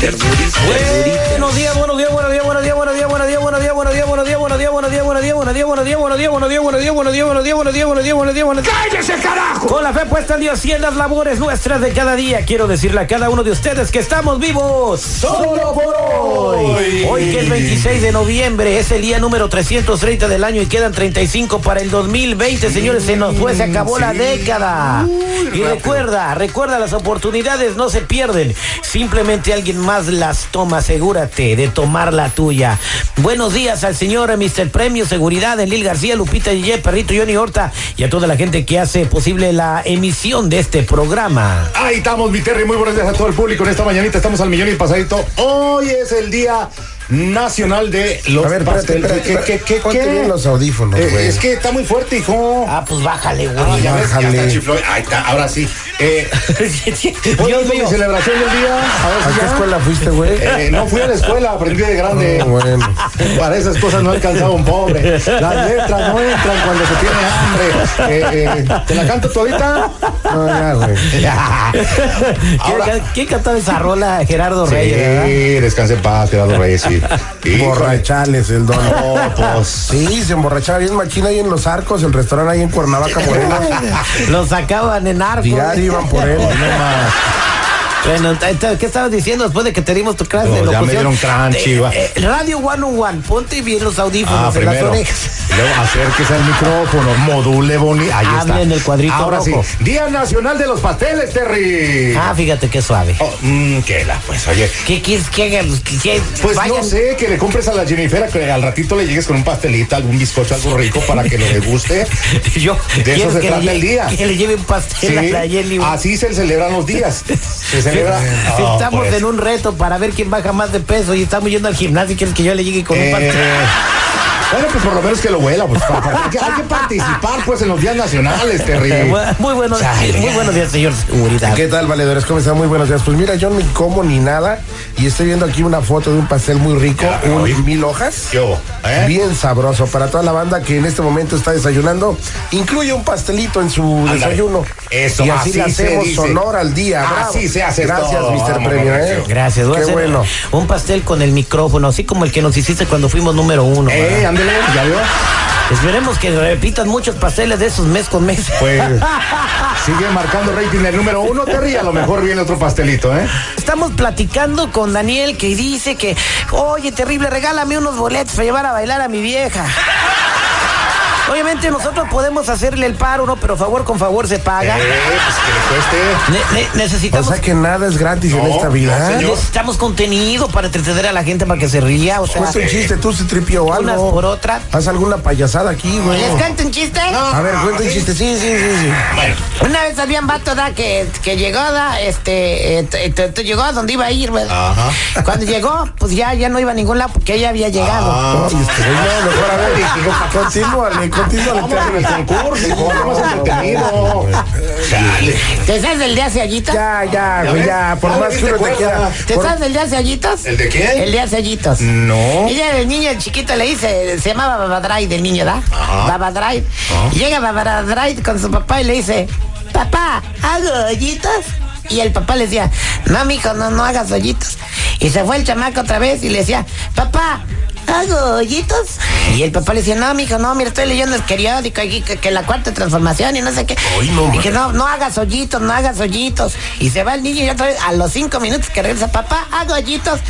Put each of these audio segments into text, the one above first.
Booties, días, buenos días, buenos días, buenos días, buenos días, buenos días, buenos días, buenos días, buenos días. ¡cállese, carajo! Con la fe puesta en Dios y en las labores nuestras de cada día, quiero decirle a cada uno de ustedes que estamos vivos solo por hoy. Hoy que es 26 de noviembre, es el día número 330 del año y quedan 35 para el 2020, señores, se nos fue, se acabó la década. Y recuerda, recuerda, las oportunidades no se pierden, simplemente alguien más las toma, asegúrate de tomar la tuya. Buenos días al señor Mr. Premio Seguridad, Lil García, Lupita Yeye, Perrito Johnny Horta y a toda la gente que hace posible la emisión de este programa. Ahí estamos, mi Terry. Muy buenos días a todo el público. En esta mañanita estamos al millón y pasadito. Hoy es el día nacional de los A ver, espérate, pasteles. espérate, ¿Qué, qué, los audífonos, Eh, güey. es que está muy fuerte, hijo. Ah, pues bájale, Ah, güey. ves, ya está. Ahí está, ahora sí. Eh, hoy Dios es mi mío. celebración del día. A ver ¿A si qué escuela fuiste, güey? Eh, no fui a la escuela, aprendí de grande. Bueno. Para esas cosas no alcanzaba un pobre. Las letras no entran cuando se tiene hambre. Eh, eh, ¿Te la canto todita? No, ya, güey. ¿Quién, quién cantaba esa rola? Gerardo Reyes. Sí, descanse en paz, Gerardo Reyes, sí. Híjole. Borrachales, el don. No, pues. Sí, se emborrachaba bien machina ahí en Los Arcos, el restaurante ahí en Cuernavaca, Morelos. Lo sacaban en arco. Diario iban por él. Bueno, t- t- ¿qué estabas diciendo después de que te dimos tu clase No, de ya me dieron crunchy, Eh, eh, Radio One on One, ponte bien los audífonos Ah, en las orejas. Luego acérquese al micrófono, module bonito. Ahí está. Hable en el cuadrito Ahora rojo. sí. Día Nacional de los Pasteles, Terry. Ah, fíjate qué suave. Oh, mm, qué la, pues, oye. ¿Qué quieres que Pues vayan? no sé, que le compres a la Jennifer, que al ratito le llegues con un pastelito, algún bizcocho, algo rico para que lo deguste. Yo, De eso se que trata le el día. Que le lleve un pastel a la Jenny. güey. así se celebran los días. Se celebra. Si Oh, estamos pues. en un reto para ver quién baja más de peso y estamos yendo al gimnasio y quieres que yo le llegue con un Eh, pastel. Bueno, pues por lo menos que lo huela, pues pa- pa- hay, que, hay que participar pues en los días nacionales, Terry. Muy buenos, Chale. muy buenos días, señor seguridad. ¿Qué tal, valedores? ¿Cómo están? Muy buenos días. Pues mira, yo ni como ni nada. Y estoy viendo aquí una foto de un pastel muy rico, un mil hojas. Yo, ¿eh? Bien sabroso para toda la banda que en este momento está desayunando. Incluye un pastelito en su desayuno. Eso, y así, así le hacemos dice. honor al día. bravo. Así se hace Gracias, todo, Mr. vamos, Premio. ¿eh? Gracias, Qué bueno. un pastel con el micrófono, así como el que nos hiciste cuando fuimos número uno. Eh. Ándele, ya vio. Esperemos que repitan muchos pasteles de esos mes con mes. Pues sigue marcando rating el número uno, Terry. A lo mejor viene otro pastelito, ¿eh? Estamos platicando con Daniel que dice que, oye, terrible, regálame unos boletos para llevar a bailar a mi vieja. Obviamente nosotros podemos hacerle el paro, ¿no? Pero favor con favor se paga. Eh, pues que le cueste. Ne- ne- O necesitamos, sea que nada es gratis en No, esta no, vida. ¿eh? señor. necesitamos contenido para entretener a la gente para que se ría. O sea, Cuenta un chiste, tú se tripió o unas algo. por otra. Haz alguna payasada aquí, güey. ¿Les canto un chiste? A ver, cuenta un chiste. Sí, sí, sí, sí. Bueno, Una vez había un vato da, que, que llegó, da, este, eh, t- llegó a donde iba a ir, ¿verdad? Ajá. Cuando llegó, pues ya, ya no iba a ningún lado porque ella había llegado. Ah, Ay, este, güey, no, mejor a ver, continúale, en el concurso, entretenido. ¿Te sabes del de hace? Ya, ya, güey, ya, por le más que uno te quiera. ¿Te sabes del de hace? ¿El de quién? El de hace. No. Ella, el niño, el chiquito, le dice, se llamaba Babadray del niño, ¿da? Y llega Babadray con su papá y le dice, papá, ¿hago hoyitos? Y el papá le decía, no, mijo, no, no hagas hoyitos. Y se fue el chamaco otra vez y le decía, papá, ¿hago hoyitos? Y el papá le decía, no, mijo, no, mira, estoy leyendo el periódico y que, que la cuarta transformación y no sé qué. y que no, no hagas hoyitos, no hagas hoyitos. Y se va el niño y otra vez, a los cinco minutos que regresa, papá, hago hoyitos.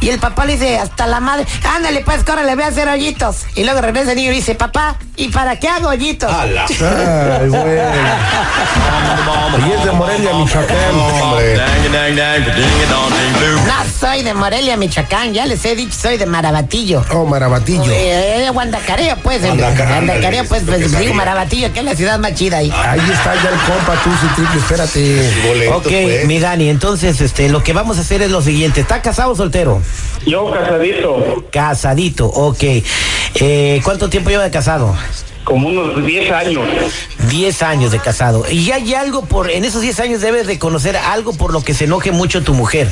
Y el papá le dice, hasta la madre, ándale pues, córrele, voy a hacer hoyitos. Y luego regresa el niño y dice, papá, ¿y para qué hago hoyitos? Ay, güey. Y es de Morelia, Michoacán. Hombre. No soy de Morelia, Michoacán, ya les he dicho, soy de Marabatillo. Oh, Marabatillo. Eh, eh, pues. eh, Guandacarea, pues, pues, ándale. digo Marabatillo, que es la ciudad más chida ahí. Ahí está ya el compa, tú sí, triple, espérate. Boletos, ok, pues. mi Dani, entonces este, lo que vamos a hacer es lo siguiente. ¿Está casado o soltero? Yo casadito, Casadito, ok. Eh, ¿Cuánto tiempo lleva de casado? como unos 10 años. 10 años de casado. Y hay algo por, en esos 10 años debes de conocer algo por lo que se enoje mucho tu mujer.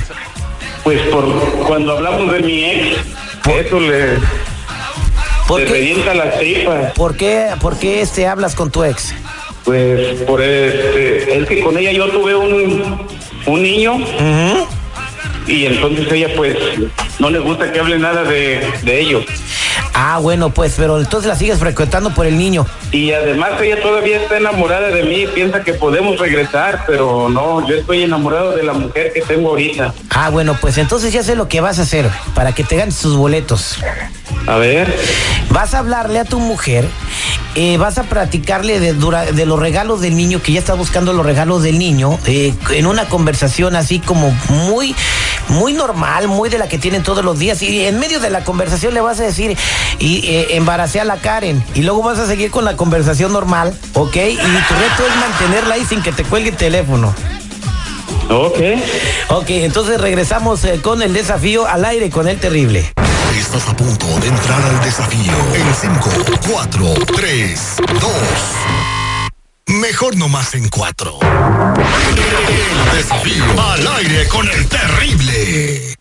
Pues por cuando hablamos de mi ex, eso le, ¿Por le qué, revienta las tripas. por qué, por qué este, hablas con tu ex? Pues por este, es que con ella yo tuve un, un niño y entonces ella pues no le gusta que hable nada de, de ellos. Ah, bueno, pues, pero entonces la sigues frecuentando por el niño. Y además ella todavía está enamorada de mí, piensa que podemos regresar, pero no, yo estoy enamorado de la mujer que tengo ahorita. Ah, bueno, pues entonces ya sé lo que vas a hacer para que te ganes tus boletos. A ver, Vas a hablarle a tu mujer, eh, vas a platicarle de, dura- de los regalos del niño, que ya está buscando los regalos del niño, eh, en una conversación así como muy, muy normal, muy de la que tienen todos los días. Y en medio de la conversación le vas a decir, y eh, embaracé a la Karen. Y luego vas a seguir con la conversación normal, ¿ok? Y tu reto es mantenerla ahí sin que te cuelgue el teléfono. ok. Ok, entonces regresamos eh, con el desafío al aire con el terrible. Estás a punto de entrar al desafío. En 5, 4, 3, 2. Mejor nomás en 4. El desafío al aire con el terrible.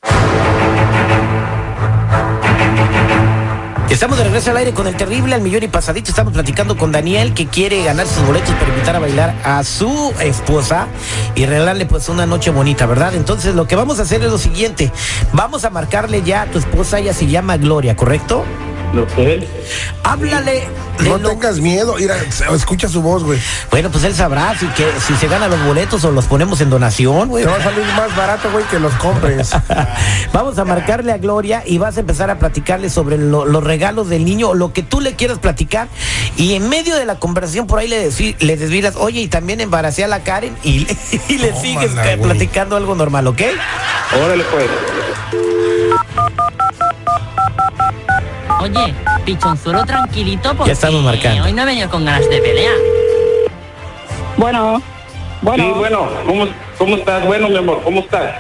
Estamos de regreso al aire con el terrible al millón y pasadito. Estamos platicando con Daniel que quiere ganar sus boletos para invitar a bailar a su esposa y regalarle pues una noche bonita, ¿verdad? Entonces lo que vamos a hacer es lo siguiente. Vamos a marcarle ya a tu esposa, ella se llama Gloria, ¿correcto? Lo que es. Háblale. No lo- tengas miedo, mira, escucha su voz, güey. Bueno, pues él sabrá si, que, si se gana los boletos o los ponemos en donación, güey. Te va a salir más barato, güey, que los compres. Vamos a marcarle a Gloria y vas a empezar a platicarle sobre lo- los regalos del niño o lo que tú le quieras platicar. Y en medio de la conversación por ahí le, desi- le desvilas, oye, y también embaracé a la Karen y, le- y le sigues Tómala, platicando algo normal, ¿ok? Órale, pues. Oye, pichonzuelo tranquilito porque Ya estamos marcando. hoy no he venido con ganas de pelear. Bueno, bueno, Sí, bueno, ¿cómo, ¿cómo estás? Bueno, mi amor, ¿cómo estás?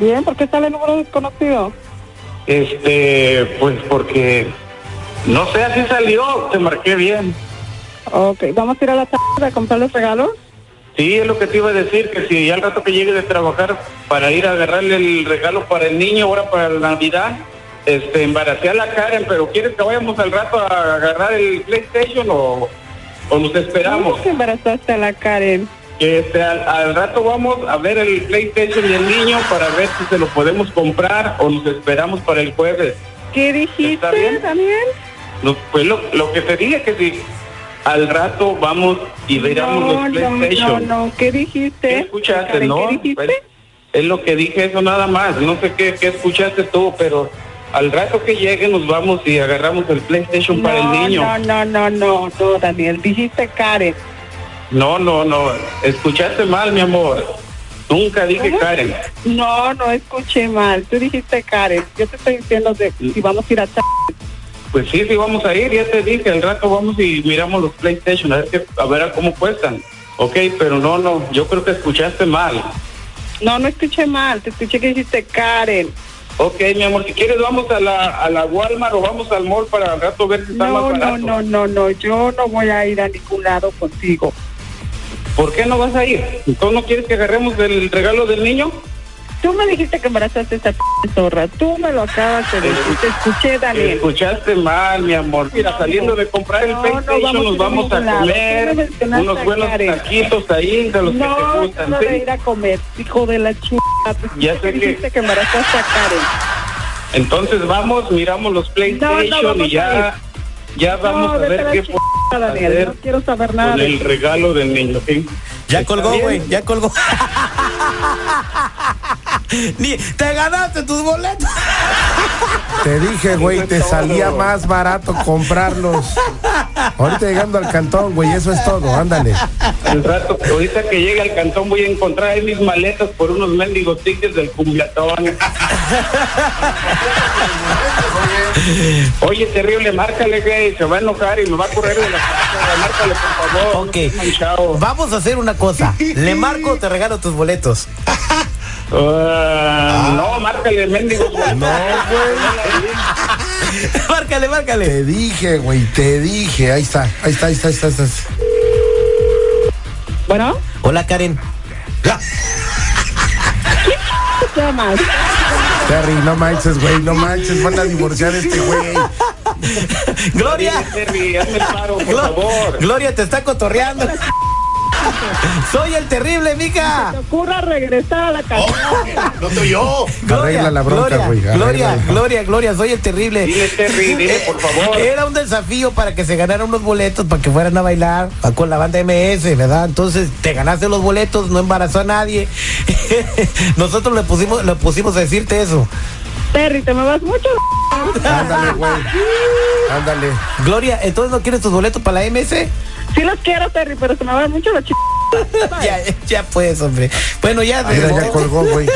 bien, ¿por qué sale el número desconocido? Este, pues porque, no sé, así salió, te marqué bien. Ok, vamos a ir a la tarde a comprar los regalos. Sí, es lo que te iba a decir, que si ya al rato que llegue de trabajar para ir a agarrarle el regalo para el niño, ahora para la Navidad, este, embaracé a la Karen, pero ¿quieres que vayamos al rato a agarrar el PlayStation o, o nos esperamos? ¿Cómo que embarazaste a la Karen? Que este, al, al rato vamos a ver el PlayStation y el niño para ver si se lo podemos comprar o nos esperamos para el jueves. ¿Qué ¿Está dijiste, bien? Daniel? No, pues lo, lo que te dije que si al rato vamos y veramos No, los no, no, PlayStation. no, ¿qué dijiste? ¿Qué escuchaste, Karen, no? ¿Qué dijiste? Pues, es lo que dije eso nada más. No sé qué, qué escuchaste tú, pero al rato que llegue nos vamos y agarramos el PlayStation para el niño. no, no, no, no, no, Daniel, dijiste Karen. No, no, no. Escuchaste mal, mi amor. Nunca dije. Karen. No, no escuché mal, tú dijiste Karen. Yo te estoy diciendo de si vamos a ir a Pues sí, sí vamos a ir, ya te dije, al rato vamos y miramos los PlayStation, a ver, qué, a ver a cómo cuestan. Ok, pero no, no, yo creo que escuchaste mal. No, no escuché mal, te escuché que dijiste Karen. Ok, mi amor, si quieres vamos a la, a la Walmart o vamos al mall para al rato ver si está No, más no, barato. no, no, no, yo no voy a ir a ningún lado contigo. ¿Por qué no vas a ir? ¿Tú no quieres que agarremos el regalo del niño? Tú me dijiste que embarazaste a esa p zorra. Tú me lo acabas de decir. Te escuché, Daniel. Escuchaste mal, mi amor. Mira, No, saliendo de comprar el no, no PlayStation vamos nos vamos a comer unos buenos Karen. taquitos ahí de los que te No, gustan. no ¿sí? de ir a comer, hijo de la chingada. Ya sé que que- dijiste que embarazaste a Karen. Entonces vamos, miramos los PlayStation y ya, ya vamos no, a ver qué podemos Daniel. No quiero saber nada con el regalo del niño. ¿sí? Ya ¿Está colgó, güey, ya colgó. Ni, te ganaste tus boletos. Te dije, güey, te salía más barato comprarlos. Ahorita llegando al cantón, güey, eso es todo, ándale. El rato, ahorita que llegue al cantón voy a encontrar ahí mis maletas por unos mendigos tickets del cumbiatón. Oye, terrible, márcale, güey, se va a enojar y me va a correr de la casa. Márcale, por favor. Ok. no. Vamos a hacer una cosa. Le marco, te regalo tus boletos. Ah, No, márcale, mendigos. No, márcale, márcale. Te dije, güey, te dije. Ahí está, ahí está, ahí está, ahí está. ahí está. Bueno, Hola, Karen. ¿qué llamas? Terry, no manches, güey, no manches, van a divorciar a este güey. Gloria. Terry, hazme el paro, por Glo- favor. Gloria, te está cotorreando. Soy el terrible, mija. Te ocurra regresar a la casa. No te oyó. Arregla la bronca, Gloria, güey. Gloria, Gloria, Gloria, soy el terrible. Dile, Eh, por favor. Era un desafío para que se ganaran unos boletos para que fueran a bailar con la banda MS, ¿verdad? Entonces te ganaste los boletos, no embarazó a nadie. Nosotros le pusimos, le pusimos a decirte eso. Terry, te me vas mucho. Ándale, güey. Ándale. Gloria, entonces no quieres tus boletos para la MS? Sí los quiero, Terry, pero se me va mucho la ch... ya, ya pues, hombre. Bueno, ya. Mira, ya colgó, güey.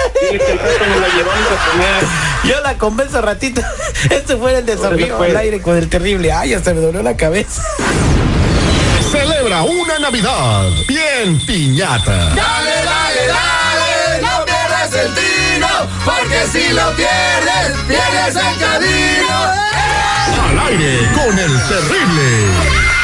Yo la convenzo ratito. Este fue el desafío al aire con el terrible. Ay, hasta me dolió la cabeza. Celebra una Navidad bien piñata. Dale, dale, dale, no pierdas el tino, porque si lo pierdes, pierdes el camino. Al aire con el terrible.